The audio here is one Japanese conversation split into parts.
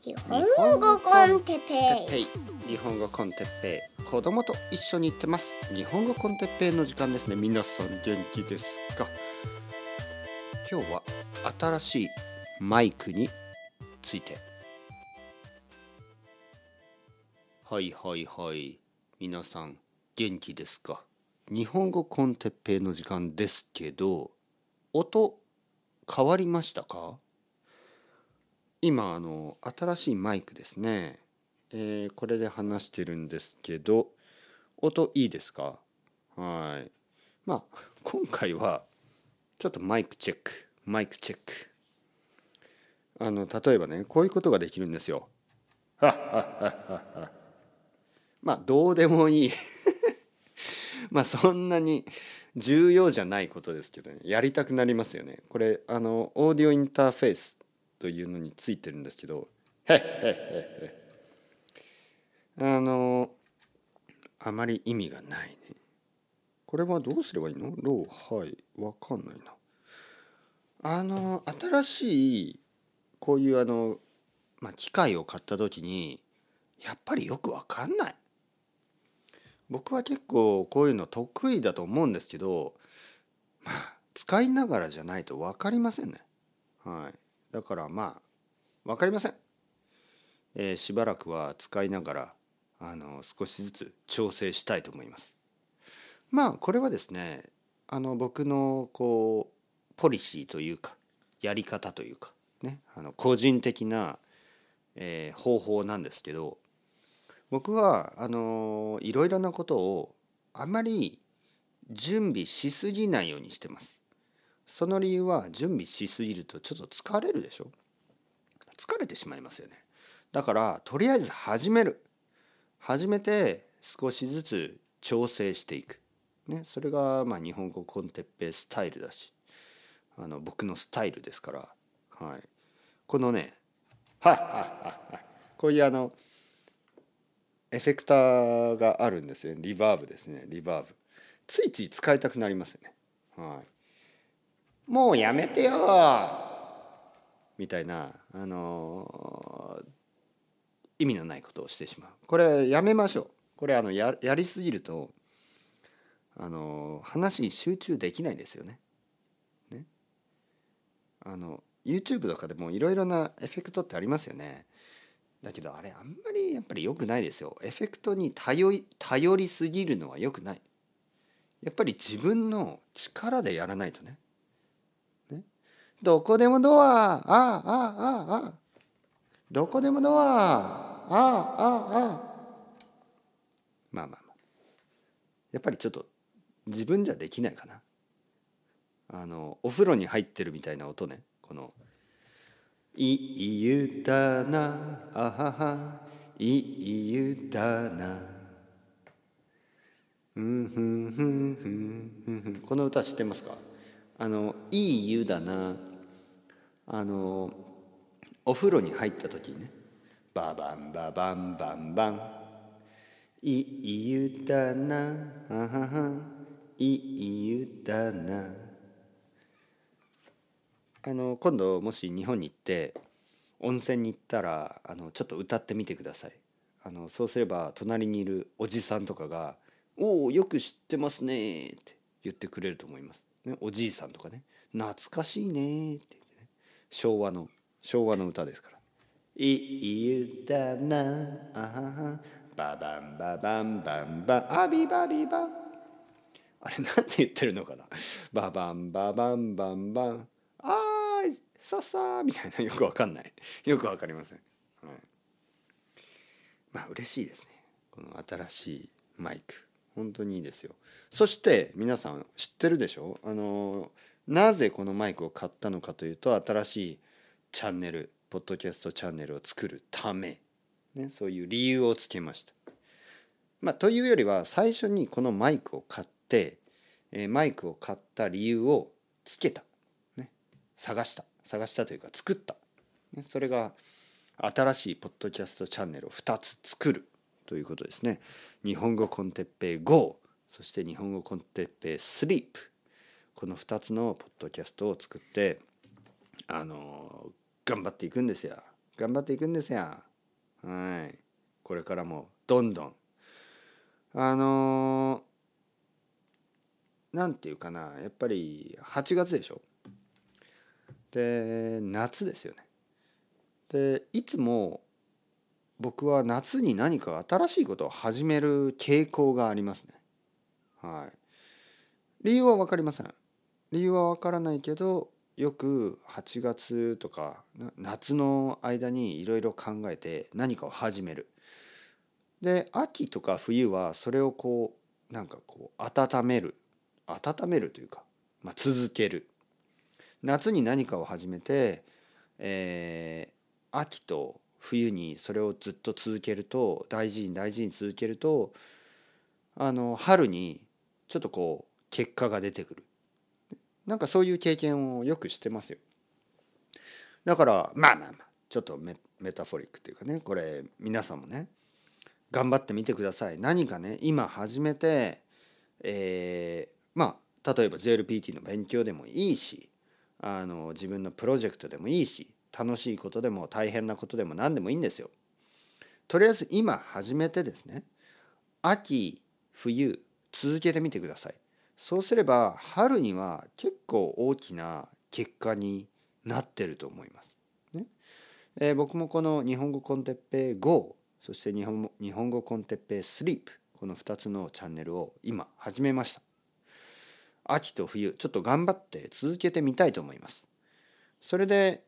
日本語 con テッペイ。ペイ。日本語 con テッペイ。子供と一緒に行ってます。日本語 con テッペイの時間ですね。皆さん元気ですか？今日は新しいマイクについて。はいはいはい。皆さん元気ですか？日本語 con テッペイの時間ですけど音変わりましたか？今あの新しいマイクですね、えーこれで話してるんですけど音いいですか？はい。まあ今回はちょっとマイクチェック。マイクチェック。あの例えばねこういうことができるんですよ。まあどうでもいい。まあそんなに重要じゃないことですけどね。やりたくなりますよね。これあのオーディオインターフェースというのについてるんですけどあのあまり意味がないね。これはどうすればいいの？ローはいわかんないな。あの新しいこういうあの、まあ、機械を買った時にやっぱりよくわかんない。僕は結構こういうの得意だと思うんですけどまあ使いながらじゃないと分かりませんね。はい。だからまあ分かりません、えーしばらくは使いながらあの少しずつ調整したいと思いますまあこれはですねあの僕のこうポリシーというかやり方というかねあの個人的な、えー方法なんですけど僕はあのいろいろなことをあまり準備しすぎないようにしてます。その理由は準備しすぎるとちょっと疲れるでしょ？疲れてしまいますよね。だからとりあえず始める。始めて少しずつ調整していく。ね、それがまあ日本語コンテッペイスタイルだしあの僕のスタイルですから、はい、このねはいはいはいこういうあのエフェクターがあるんですよリバーブですね。リバーブ。ついつい使いたくなりますよね。はい。もうやめてよ。みたいなあのー意味のないことをしてしまう。これやめましょう。これあのややりすぎるとあのー話に集中できないですよね。ね。あの YouTube とかでもいろいろなエフェクトってありますよね。だけどあれあんまりやっぱり良くないですよ。エフェクトに頼り頼りすぎるのは良くない。やっぱり自分の力でやらないとね。どこでもドア。あああああどこでもドア。ああああ。まあまあまあ。やっぱりちょっと自分じゃできないかな。あのお風呂に入ってるみたいな音ね。この「いい湯だな。あはは。いい湯だな」うんふんふんふんふんふん。この歌知ってますか？あの「いい湯だな」あのお風呂に入った時にね「ババンババンバンバン」「いい湯だな。あはは。いい湯だな」あの今度もし日本に行って温泉に行ったらあのちょっと歌ってみてください。あのそうすれば隣にいるおじさんとかが「おおよく知ってますね」って言ってくれると思います、ね、おじいさんとかね「懐かしいね」って言ってね昭和の昭和の歌ですから「いい歌なあははババンババンバンバンアビバビバ」あれなんて言ってるのかな？ババンババンバンバン。あーいささみたいな。よくわかんない。よくわかりません、はい、まあ嬉しいですね。この新しいマイク。本当にいいですよ。そして皆さん知ってるでしょ？あのなぜこのマイクを買ったのかというと新しいチャンネルポッドキャストチャンネルを作るため、ね、そういう理由をつけました。まあ、というよりは最初にこのマイクを買って、えーマイクを買った理由をつけた、ね、探した。探したというか作った、ね、それが新しいポッドキャストチャンネルを2つ作るということですね。日本語コンテッペイ GO そして日本語コンテッペイ SLEEP この2つのポッドキャストを作ってあの頑張っていくんですよ頑張っていくんですよはい。これからもどんどん。あのー、なんていうかな。やっぱり8月でしょ。で夏ですよね。でいつも僕は夏に何か新しいことを始める傾向がありますね。はい。理由は分かりません。理由は分からないけどよく8月とか夏の間にいろいろ考えて何かを始める。で秋とか冬はそれをこうなんかこう温める。温めるというか、まあ、続ける。夏に何かを始めて、えー、秋と冬にそれをずっと続けると大事に大事に続けるとあの春にちょっとこう結果が出てくる。なんかそういう経験をよくしてますよ。だからまあまあまあちょっとメタフォリックっていうかねこれ皆さんもね頑張ってみてください。何かね今始めてえー、まあ例えば JLPT の勉強でもいいしあの自分のプロジェクトでもいいし楽しいことでも大変なことでも何でもいいんですよ。とりあえず今始めてですね秋冬続けてみてください。そうすれば春には結構大きな結果になってると思います。ねえー、僕もこの日本語コンテッペイ GO そして日本日本語コンテッペイ SLEEP この2つのチャンネルを今始めました。秋と冬ちょっと頑張って続けてみたいと思います。それで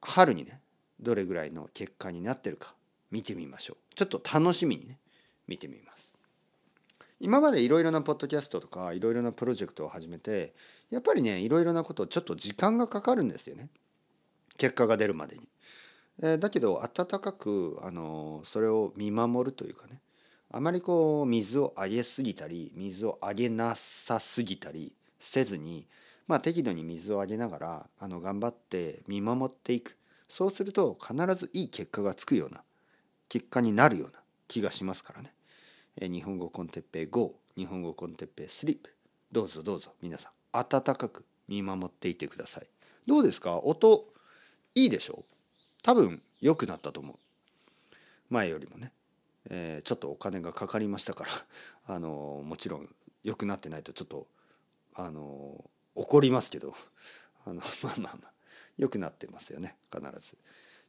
春にねどれぐらいの結果になってるか見てみましょう。ちょっと楽しみにね見てみます。今までいろいろなポッドキャストとかいろいろなプロジェクトを始めてやっぱりねいろいろなことちょっと時間がかかるんですよね結果が出るまでに。えー、だけど温かく、あのそれを見守るというかねあまりこう水をあげすぎたり水をあげなさすぎたりせずに、まあ、適度に水をあげながらあの頑張って見守っていくそうすると必ずいい結果がつくような結果になるような気がしますからね。日本語コンテッペイ GO 日本語コンテッペイスリープ。どうぞどうぞ皆さん温かく見守っていてください。どうですか？音いいでしょう？多分良くなったと思う。前よりもね、えー、ちょっとお金がかかりましたから。あのもちろん良くなってないとちょっとあの怒りますけど。あのまあまあまあ良くなってますよね必ず。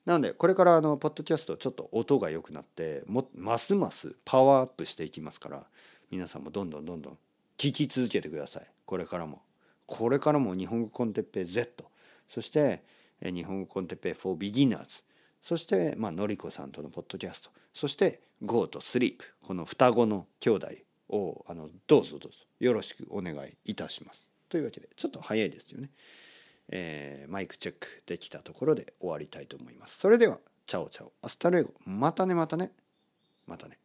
なのでこれからあのポッドキャストちょっと音が良くなってもますますパワーアップしていきますから皆さんもどんどんどんどん聞き続けてください。これからも。これからも日本語コンテッペイ Z そして日本語コンテッペイ for beginners そしてまあのりこさんとのポッドキャスト。そして Go と Sleep この双子の兄弟をあのどうぞどうぞ。よろしくお願いいたします。というわけでちょっと早いですよね。えー、マイクチェックできたところで終わりたいと思います。それでは、 chao chao、hasta luego、またねまたね、またね。